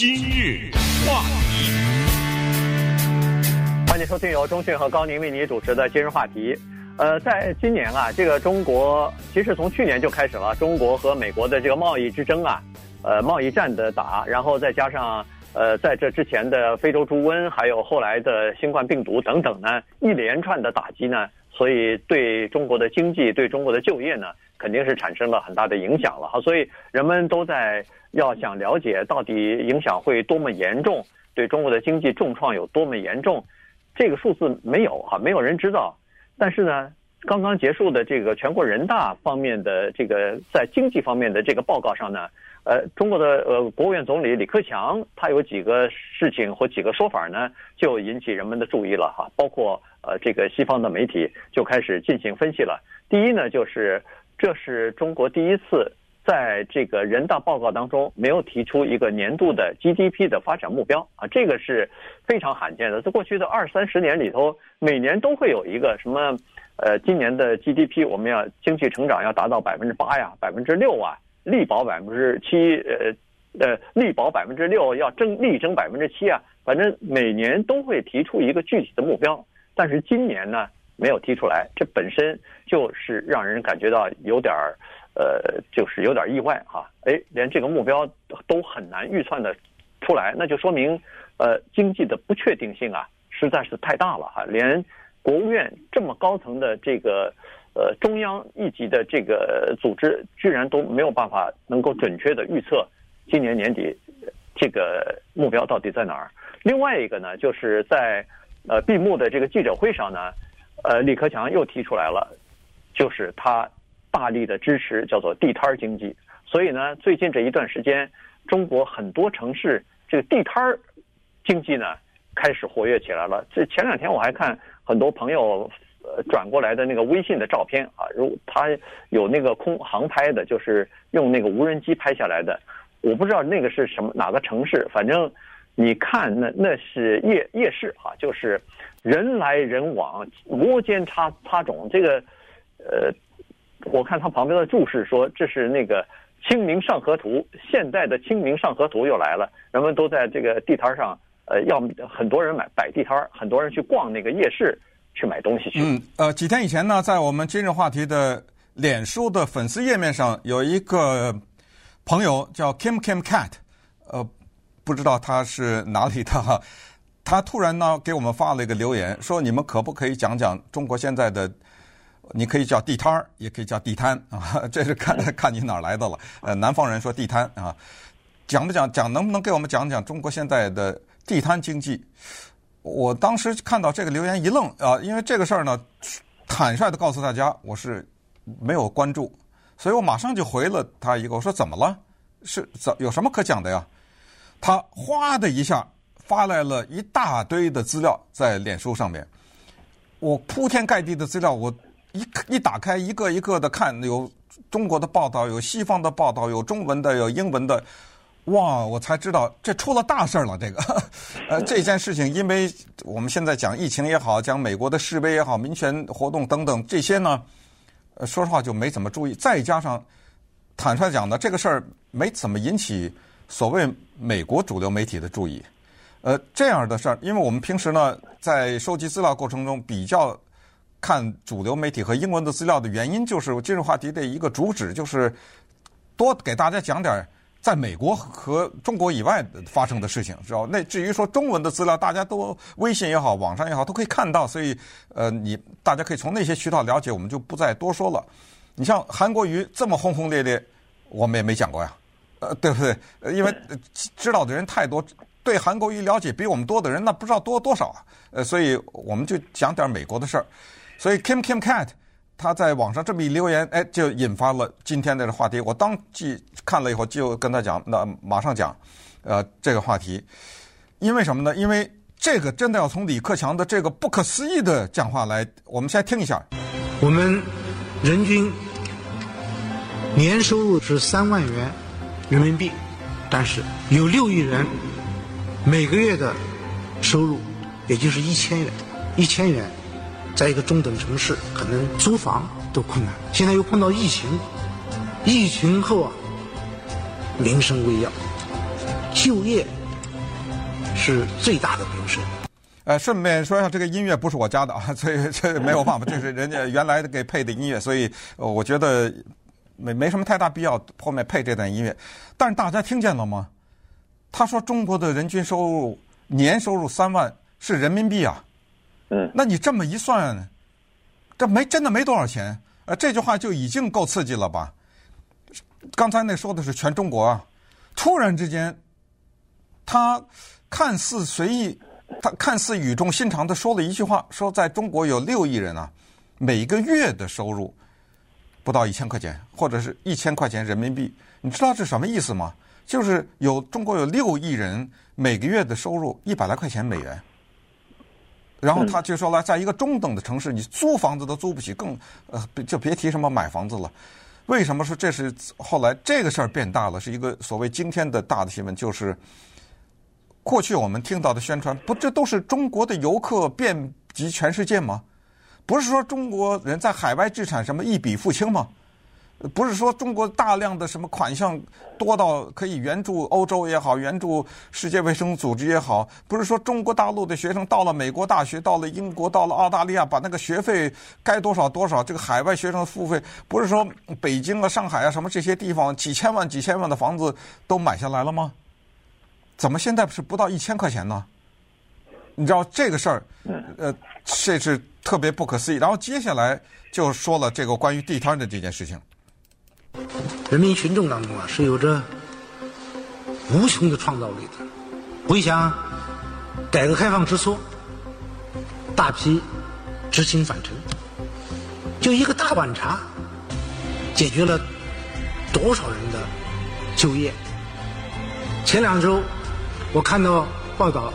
今日话题，欢迎收听由中讯和高宁为您主持的今日话题。呃，在今年啊，这个中国其实从去年就开始了中国和美国的这个贸易之争啊，呃，贸易战的打，然后再加上呃，在这之前的非洲猪瘟，还有后来的新冠病毒等等呢，一连串的打击呢，所以对中国的经济、对中国的就业呢，肯定是产生了很大的影响了哈。所以人们都在。要想了解到底影响会多么严重，对中国的经济重创有多么严重，这个数字没有哈，没有人知道。但是呢，刚刚结束的这个全国人大方面的这个在经济方面的这个报告上呢，呃，中国的呃国务院总理李克强他有几个事情或几个说法呢，就引起人们的注意了哈。包括呃这个西方的媒体就开始进行分析了。第一呢，就是这是中国第一次。在这个人大报告当中，没有提出一个年度的 GDP 的发展目标啊，这个是非常罕见的。在过去的二三十年里头，每年都会有一个什么，呃，今年的 GDP 我们要经济成长要达到百分之八呀，百分之六啊，力保百分之七，呃，呃，力保百分之六，要争力争百分之七啊，反正每年都会提出一个具体的目标。但是今年呢，没有提出来，这本身就是让人感觉到有点儿。呃，就是有点意外哈，哎，连这个目标都很难预算的出来，那就说明，呃，经济的不确定性啊，实在是太大了哈。连国务院这么高层的这个呃中央一级的这个组织，居然都没有办法能够准确的预测今年年底这个目标到底在哪儿。另外一个呢，就是在呃闭幕的这个记者会上呢，呃，李克强又提出来了，就是他。大力的支持叫做地摊经济，所以呢，最近这一段时间，中国很多城市这个地摊经济呢开始活跃起来了。这前两天我还看很多朋友呃转过来的那个微信的照片啊，如他有那个空航拍的，就是用那个无人机拍下来的。我不知道那个是什么哪个城市，反正你看那那是夜夜市啊，就是人来人往，摩肩擦擦踵，这个呃。我看他旁边的注释说，这是那个《清明上河图》，现在的《清明上河图》又来了，人们都在这个地摊上，呃，要很多人买摆地摊，很多人去逛那个夜市去买东西去。嗯，呃，几天以前呢，在我们今日话题的脸书的粉丝页面上，有一个朋友叫 Kim Kim Cat，呃，不知道他是哪里的哈，他突然呢给我们发了一个留言，说你们可不可以讲讲中国现在的？你可以叫地摊儿，也可以叫地摊啊，这是看看你哪来的了。呃，南方人说地摊啊，讲不讲讲，能不能给我们讲讲中国现在的地摊经济？我当时看到这个留言一愣啊，因为这个事儿呢，坦率的告诉大家，我是没有关注，所以我马上就回了他一个，我说怎么了？是怎有什么可讲的呀？他哗的一下发来了一大堆的资料在脸书上面，我铺天盖地的资料我。一一打开，一个一个的看，有中国的报道，有西方的报道，有中文的，有英文的，哇！我才知道这出了大事了。这个，呃，这件事情，因为我们现在讲疫情也好，讲美国的示威也好，民权活动等等这些呢，说实话就没怎么注意。再加上坦率讲的，这个事儿没怎么引起所谓美国主流媒体的注意。呃，这样的事儿，因为我们平时呢在收集资料过程中比较。看主流媒体和英文的资料的原因，就是今日话题的一个主旨，就是多给大家讲点在美国和中国以外发生的事情，知道？那至于说中文的资料，大家都微信也好，网上也好，都可以看到，所以呃，你大家可以从那些渠道了解，我们就不再多说了。你像韩国瑜这么轰轰烈烈，我们也没讲过呀，呃，对不对？因为知道的人太多，对韩国瑜了解比我们多的人，那不知道多多少啊，呃，所以我们就讲点美国的事儿。所以 Kim Kim Cat 他在网上这么一留言，哎，就引发了今天的这个话题。我当即看了以后，就跟他讲，那马上讲，呃，这个话题，因为什么呢？因为这个真的要从李克强的这个不可思议的讲话来，我们先听一下。我们人均年收入是三万元人民币，但是有六亿人每个月的收入也就是一千元，一千元。在一个中等城市，可能租房都困难。现在又碰到疫情，疫情后啊，民生危要，就业是最大的民生。呃，顺便说一下，这个音乐不是我加的啊，所以这没有办法，这是人家原来给配的音乐，所以我觉得没没什么太大必要后面配这段音乐。但是大家听见了吗？他说中国的人均收入年收入三万是人民币啊，嗯，那你这么一算，这没真的没多少钱。呃，这句话就已经够刺激了吧？刚才那说的是全中国啊，突然之间，他看似随意，他看似语重心长的说了一句话，说在中国有六亿人啊，每个月的收入不到一千块钱，或者是一千块钱人民币，你知道这什么意思吗？就是有中国有六亿人每个月的收入一百来块钱美元，然后他就说了，在一个中等的城市，你租房子都租不起，更呃就别提什么买房子了。为什么说这是后来这个事儿变大了？是一个所谓今天的大的新闻，就是过去我们听到的宣传，不，这都是中国的游客遍及全世界吗？不是说中国人在海外资产什么一笔付清吗？不是说中国大量的什么款项多到可以援助欧洲也好，援助世界卫生组织也好，不是说中国大陆的学生到了美国大学，到了英国，到了澳大利亚，把那个学费该多少多少，这个海外学生的付费，不是说北京啊、上海啊什么这些地方几千万、几千万的房子都买下来了吗？怎么现在是不到一千块钱呢？你知道这个事儿，呃，这是特别不可思议。然后接下来就说了这个关于地摊的这件事情。人民群众当中啊，是有着无穷的创造力的。回想改革开放之初，大批知青返城，就一个大碗茶，解决了多少人的就业。前两周，我看到报道，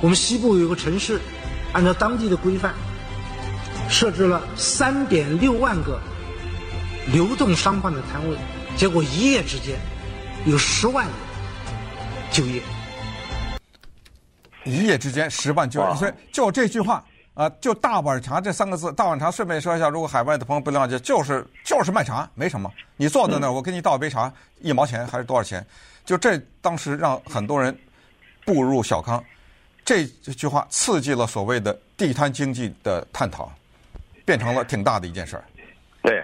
我们西部有个城市，按照当地的规范，设置了三点六万个。流动商贩的摊位，结果一夜之间有十万人就业。一夜之间十万就业，所以就这句话啊，就大碗茶这三个字，大碗茶顺便说一下，如果海外的朋友不了解，就是就是卖茶，没什么。你坐在那儿，我给你倒一杯茶，一毛钱还是多少钱？就这当时让很多人步入小康。这句话刺激了所谓的地摊经济的探讨，变成了挺大的一件事儿。对。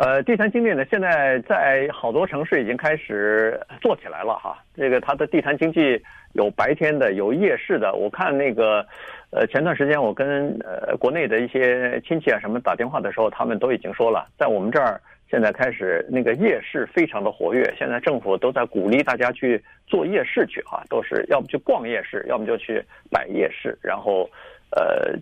呃，地摊经济呢，现在在好多城市已经开始做起来了哈。这个它的地摊经济有白天的，有夜市的。我看那个，呃，前段时间我跟呃国内的一些亲戚啊什么打电话的时候，他们都已经说了，在我们这儿现在开始那个夜市非常的活跃。现在政府都在鼓励大家去做夜市去哈，都是要么去逛夜市，要么就去摆夜市，然后呃，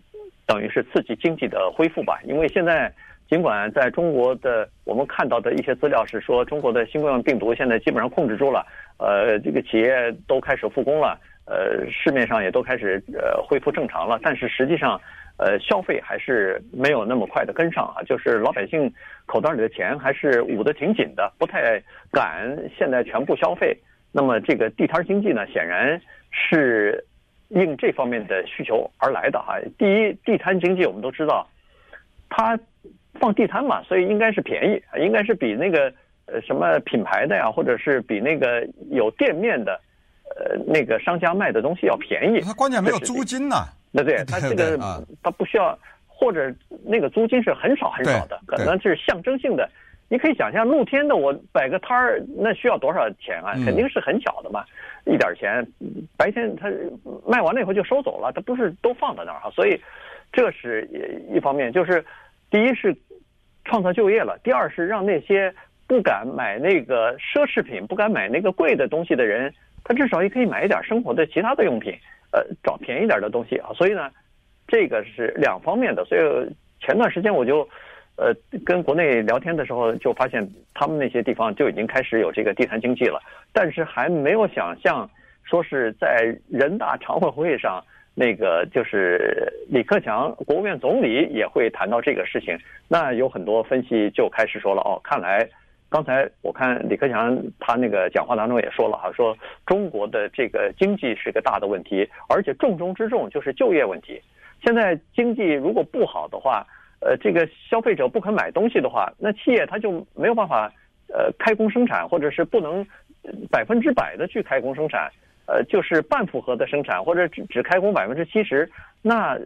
等于是刺激经济的恢复吧。因为现在。尽管在中国的我们看到的一些资料是说，中国的新冠病毒现在基本上控制住了，呃，这个企业都开始复工了，呃，市面上也都开始呃恢复正常了，但是实际上，呃，消费还是没有那么快的跟上啊，就是老百姓口袋里的钱还是捂得挺紧的，不太敢现在全部消费。那么这个地摊经济呢，显然是应这方面的需求而来的哈。第一，地摊经济我们都知道，它。放地摊嘛，所以应该是便宜，应该是比那个呃什么品牌的呀，或者是比那个有店面的，呃那个商家卖的东西要便宜。它关键没有租金呢。对 对，它这个它不需要，或者那个租金是很少很少的，可能是象征性的。你可以想象，露天的我摆个摊儿，那需要多少钱啊？肯定是很小的嘛，一点钱。白天他卖完了以后就收走了，他不是都放在那儿哈。所以这是一方面，就是。第一是创造就业了，第二是让那些不敢买那个奢侈品、不敢买那个贵的东西的人，他至少也可以买一点生活的其他的用品，呃，找便宜点的东西啊。所以呢，这个是两方面的。所以前段时间我就呃跟国内聊天的时候，就发现他们那些地方就已经开始有这个地摊经济了，但是还没有想象说是在人大常委会上。那个就是李克强国务院总理也会谈到这个事情，那有很多分析就开始说了哦，看来刚才我看李克强他那个讲话当中也说了哈，说中国的这个经济是个大的问题，而且重中之重就是就业问题。现在经济如果不好的话，呃，这个消费者不肯买东西的话，那企业他就没有办法呃开工生产，或者是不能百分之百的去开工生产。呃，就是半负荷的生产，或者只只开工百分之七十，那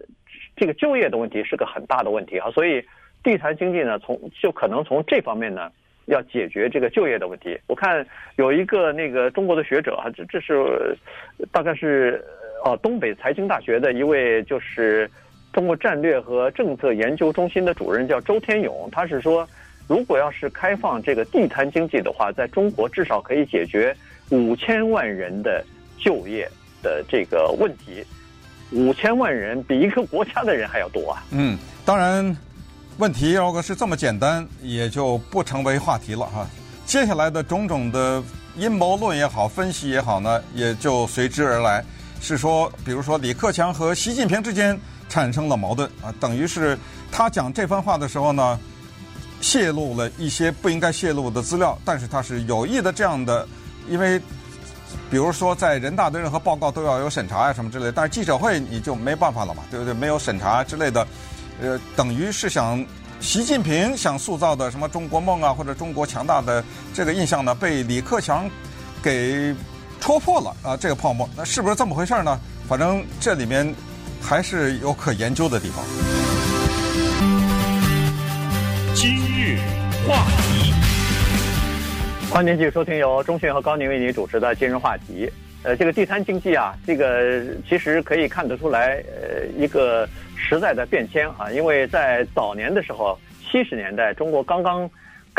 这个就业的问题是个很大的问题啊。所以地摊经济呢，从就可能从这方面呢，要解决这个就业的问题。我看有一个那个中国的学者啊，这这是大概是哦东北财经大学的一位就是中国战略和政策研究中心的主任叫周天勇，他是说，如果要是开放这个地摊经济的话，在中国至少可以解决五千万人的。就业的这个问题，五千万人比一个国家的人还要多啊！嗯，当然，问题如果是这么简单，也就不成为话题了哈。接下来的种种的阴谋论也好，分析也好呢，也就随之而来。是说，比如说李克强和习近平之间产生了矛盾啊，等于是他讲这番话的时候呢，泄露了一些不应该泄露的资料，但是他是有意的这样的，因为。比如说，在人大的任何报告都要有审查呀，什么之类。但是记者会你就没办法了嘛，对不对？没有审查之类的，呃，等于是想习近平想塑造的什么中国梦啊，或者中国强大的这个印象呢，被李克强给戳破了啊，这个泡沫。那是不是这么回事呢？反正这里面还是有可研究的地方。今日话题。欢迎继续收听由钟迅和高宁为您主持的今日话题。呃，这个地摊经济啊，这个其实可以看得出来，呃，一个时代的变迁啊。因为在早年的时候，七十年代中国刚刚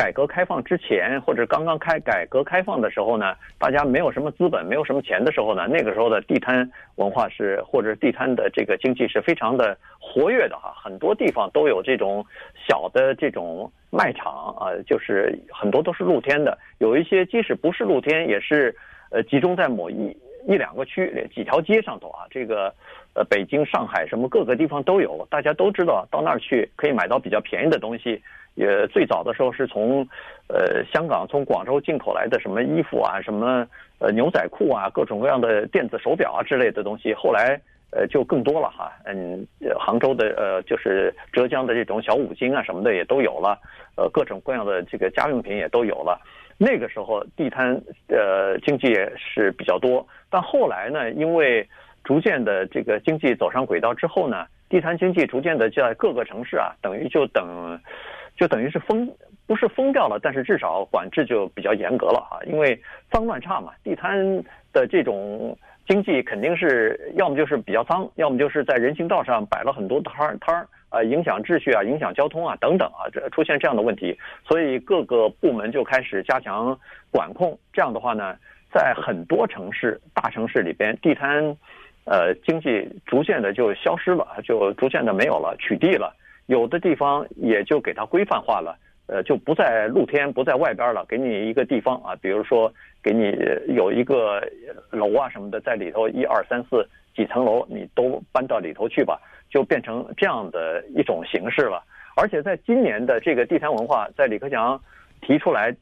改革开放之前，或者刚刚开改革开放的时候呢，大家没有什么资本，没有什么钱的时候呢，那个时候的地摊文化是，或者地摊的这个经济是非常的活跃的哈，很多地方都有这种小的这种。卖场啊，就是很多都是露天的，有一些即使不是露天，也是呃集中在某一一两个区、几条街上头啊。这个呃北京、上海什么各个地方都有，大家都知道到那儿去可以买到比较便宜的东西。也最早的时候是从呃香港、从广州进口来的什么衣服啊、什么呃牛仔裤啊、各种各样的电子手表啊之类的东西，后来。呃，就更多了哈，嗯，杭州的呃，就是浙江的这种小五金啊什么的也都有了，呃，各种各样的这个家用品也都有了。那个时候地摊呃经济也是比较多，但后来呢，因为逐渐的这个经济走上轨道之后呢，地摊经济逐渐的在各个城市啊，等于就等，就等于是封，不是封掉了，但是至少管制就比较严格了哈，因为脏乱差嘛，地摊的这种。经济肯定是要么就是比较脏，要么就是在人行道上摆了很多摊儿摊儿啊，影响秩序啊，影响交通啊等等啊，这出现这样的问题，所以各个部门就开始加强管控。这样的话呢，在很多城市、大城市里边，地摊呃经济逐渐的就消失了，就逐渐的没有了，取缔了。有的地方也就给它规范化了，呃，就不在露天，不在外边了，给你一个地方啊，比如说。给你有一个楼啊什么的，在里头一二三四几层楼，你都搬到里头去吧，就变成这样的一种形式了。而且在今年的这个地摊文化，在李克强提出来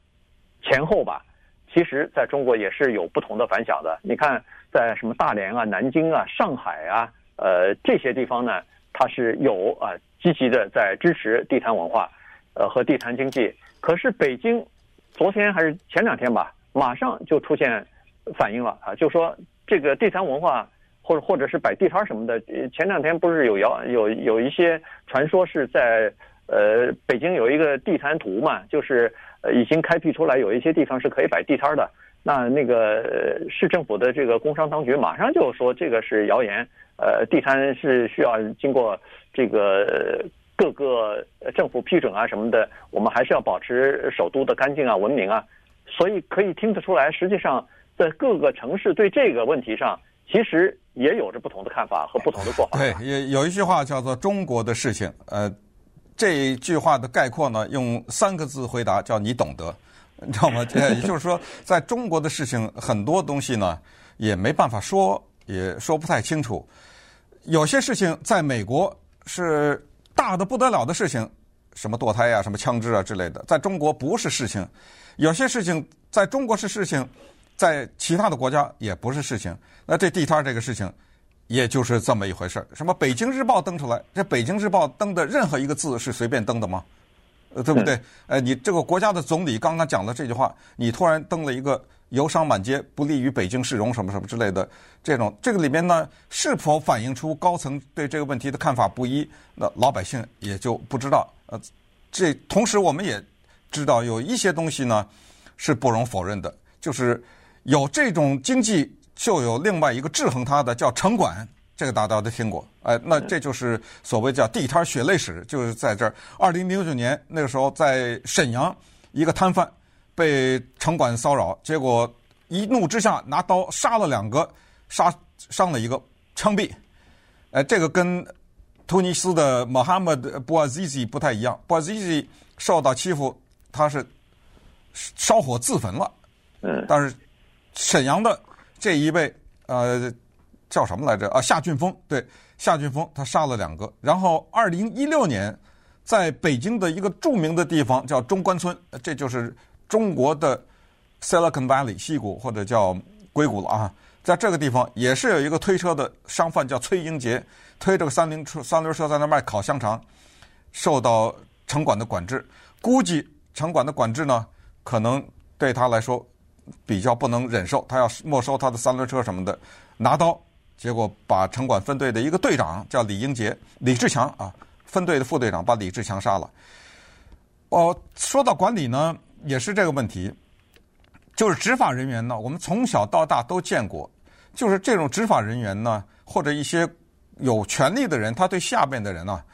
前后吧，其实在中国也是有不同的反响的。你看，在什么大连啊、南京啊、上海啊，呃这些地方呢，它是有啊积极的在支持地摊文化，呃和地摊经济。可是北京昨天还是前两天吧。马上就出现反应了啊！就说这个地摊文化，或者或者是摆地摊什么的，前两天不是有谣有有一些传说是在呃北京有一个地摊图嘛，就是呃已经开辟出来有一些地方是可以摆地摊的。那那个市政府的这个工商当局马上就说这个是谣言，呃地摊是需要经过这个各个政府批准啊什么的，我们还是要保持首都的干净啊文明啊。所以可以听得出来，实际上在各个城市对这个问题上，其实也有着不同的看法和不同的做法。对，有有一句话叫做“中国的事情”，呃，这一句话的概括呢，用三个字回答，叫“你懂得”，你知道吗？也就是说，在中国的事情，很多东西呢，也没办法说，也说不太清楚。有些事情在美国是大的不得了的事情，什么堕胎啊，什么枪支啊之类的，在中国不是事情。有些事情在中国是事情，在其他的国家也不是事情。那这地摊这个事情，也就是这么一回事。什么《北京日报》登出来，这《北京日报》登的任何一个字是随便登的吗？呃，对不对？呃，你这个国家的总理刚刚讲的这句话，你突然登了一个游商满街，不利于北京市容什么什么之类的这种。这个里面呢，是否反映出高层对这个问题的看法不一？那老百姓也就不知道。呃，这同时我们也知道有一些东西呢是不容否认的，就是有这种经济，就有另外一个制衡它的叫城管。这个大家都听过，哎，那这就是所谓叫地摊血泪史，就是在这儿。二零零九年那个时候，在沈阳，一个摊贩被城管骚扰，结果一怒之下拿刀杀了两个，杀伤了一个，枪毙。哎，这个跟突尼斯的 Mohamed Bouazizi 不太一样，，Bazi 受到欺负，他是烧火自焚了。嗯，但是沈阳的这一位，呃。叫什么来着？啊，夏俊峰，对，夏俊峰，他杀了两个。然后，二零一六年，在北京的一个著名的地方叫中关村，这就是中国的 Silicon Valley 西谷或者叫硅谷了啊。在这个地方，也是有一个推车的商贩叫崔英杰，推着个三轮车，三轮车在那卖烤香肠，受到城管的管制。估计城管的管制呢，可能对他来说比较不能忍受，他要没收他的三轮车什么的，拿刀。结果把城管分队的一个队长叫李英杰、李志强啊，分队的副队长把李志强杀了。哦，说到管理呢，也是这个问题，就是执法人员呢，我们从小到大都见过，就是这种执法人员呢，或者一些有权力的人，他对下边的人呢，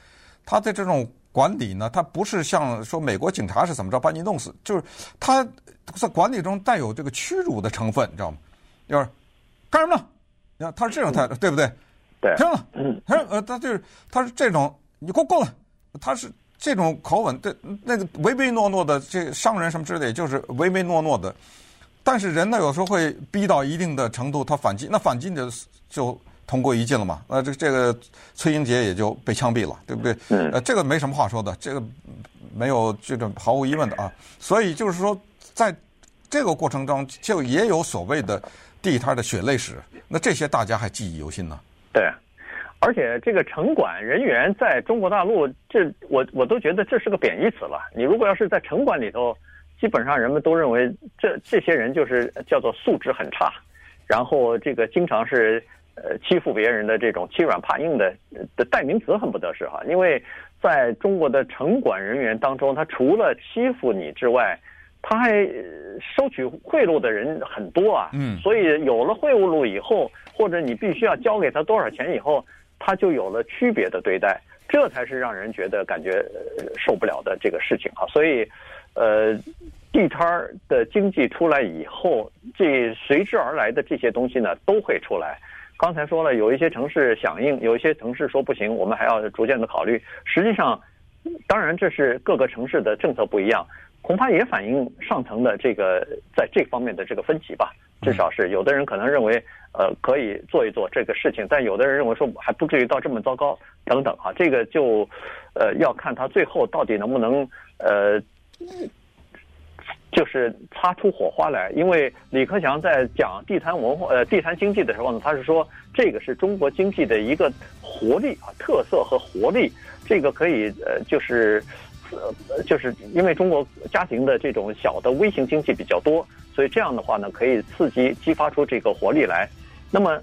他的这种管理呢，他不是像说美国警察是怎么着把你弄死，就是他在管理中带有这个屈辱的成分，你知道吗？就是干什么？你看他是这种态度，对不对？对，听了，他说呃，他就是他是这种，你给我过来，他是这种口吻，对那个唯唯诺诺的这商人什么之类，就是唯唯诺诺的。但是人呢，有时候会逼到一定的程度，他反击，那反击就就同归于尽了嘛。那这这个崔英杰也就被枪毙了，对不对？呃，这个没什么话说的，这个没有这种毫无疑问的啊。所以就是说，在这个过程中，就也有所谓的。地摊的血泪史，那这些大家还记忆犹新呢。对，而且这个城管人员在中国大陆，这我我都觉得这是个贬义词了。你如果要是在城管里头，基本上人们都认为这这些人就是叫做素质很差，然后这个经常是呃欺负别人的这种欺软怕硬的的代名词，恨不得是哈。因为在中国的城管人员当中，他除了欺负你之外，他还收取贿赂的人很多啊，嗯，所以有了贿赂以后，或者你必须要交给他多少钱以后，他就有了区别的对待，这才是让人觉得感觉受不了的这个事情啊。所以，呃，地摊儿的经济出来以后，这随之而来的这些东西呢，都会出来。刚才说了，有一些城市响应，有一些城市说不行，我们还要逐渐的考虑。实际上，当然这是各个城市的政策不一样。恐怕也反映上层的这个在这方面的这个分歧吧。至少是有的人可能认为，呃，可以做一做这个事情，但有的人认为说还不至于到这么糟糕等等啊。这个就，呃，要看他最后到底能不能呃，就是擦出火花来。因为李克强在讲地摊文化呃地摊经济的时候呢，他是说这个是中国经济的一个活力啊，特色和活力，这个可以呃就是。呃，就是因为中国家庭的这种小的微型经济比较多，所以这样的话呢，可以刺激激发出这个活力来。那么，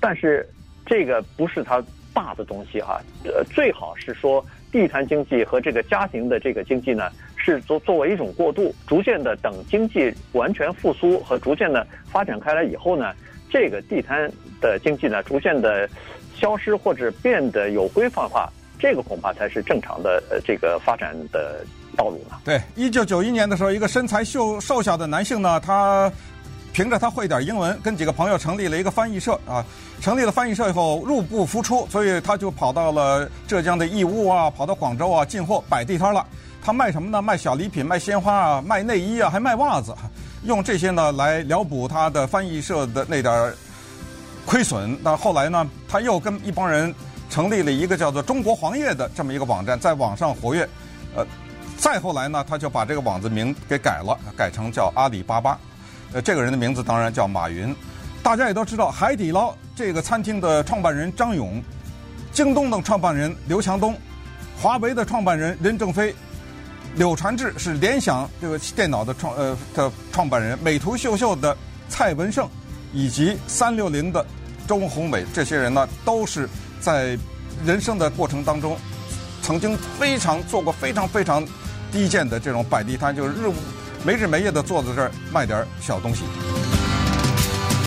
但是这个不是它大的东西哈。呃，最好是说地摊经济和这个家庭的这个经济呢，是作作为一种过渡，逐渐的等经济完全复苏和逐渐的发展开来以后呢，这个地摊的经济呢，逐渐的消失或者变得有规范化。这个恐怕才是正常的呃，这个发展的道路了。对，一九九一年的时候，一个身材瘦瘦小的男性呢，他凭着他会点英文，跟几个朋友成立了一个翻译社啊。成立了翻译社以后，入不敷出，所以他就跑到了浙江的义乌啊，跑到广州啊，进货摆地摊了。他卖什么呢？卖小礼品，卖鲜花啊，卖内衣啊，还卖袜子，用这些呢来疗补他的翻译社的那点亏损。那后来呢，他又跟一帮人。成立了一个叫做“中国黄页”的这么一个网站，在网上活跃。呃，再后来呢，他就把这个网子名给改了，改成叫阿里巴巴。呃，这个人的名字当然叫马云。大家也都知道，海底捞这个餐厅的创办人张勇，京东的创办人刘强东，华为的创办人任正非，柳传志是联想这个电脑的创呃的创办人，美图秀秀的蔡文胜，以及三六零的周鸿伟，这些人呢，都是在人生的过程当中，曾经非常做过非常非常低贱的这种摆地摊，就是日没日没夜的坐在这儿卖点小东西。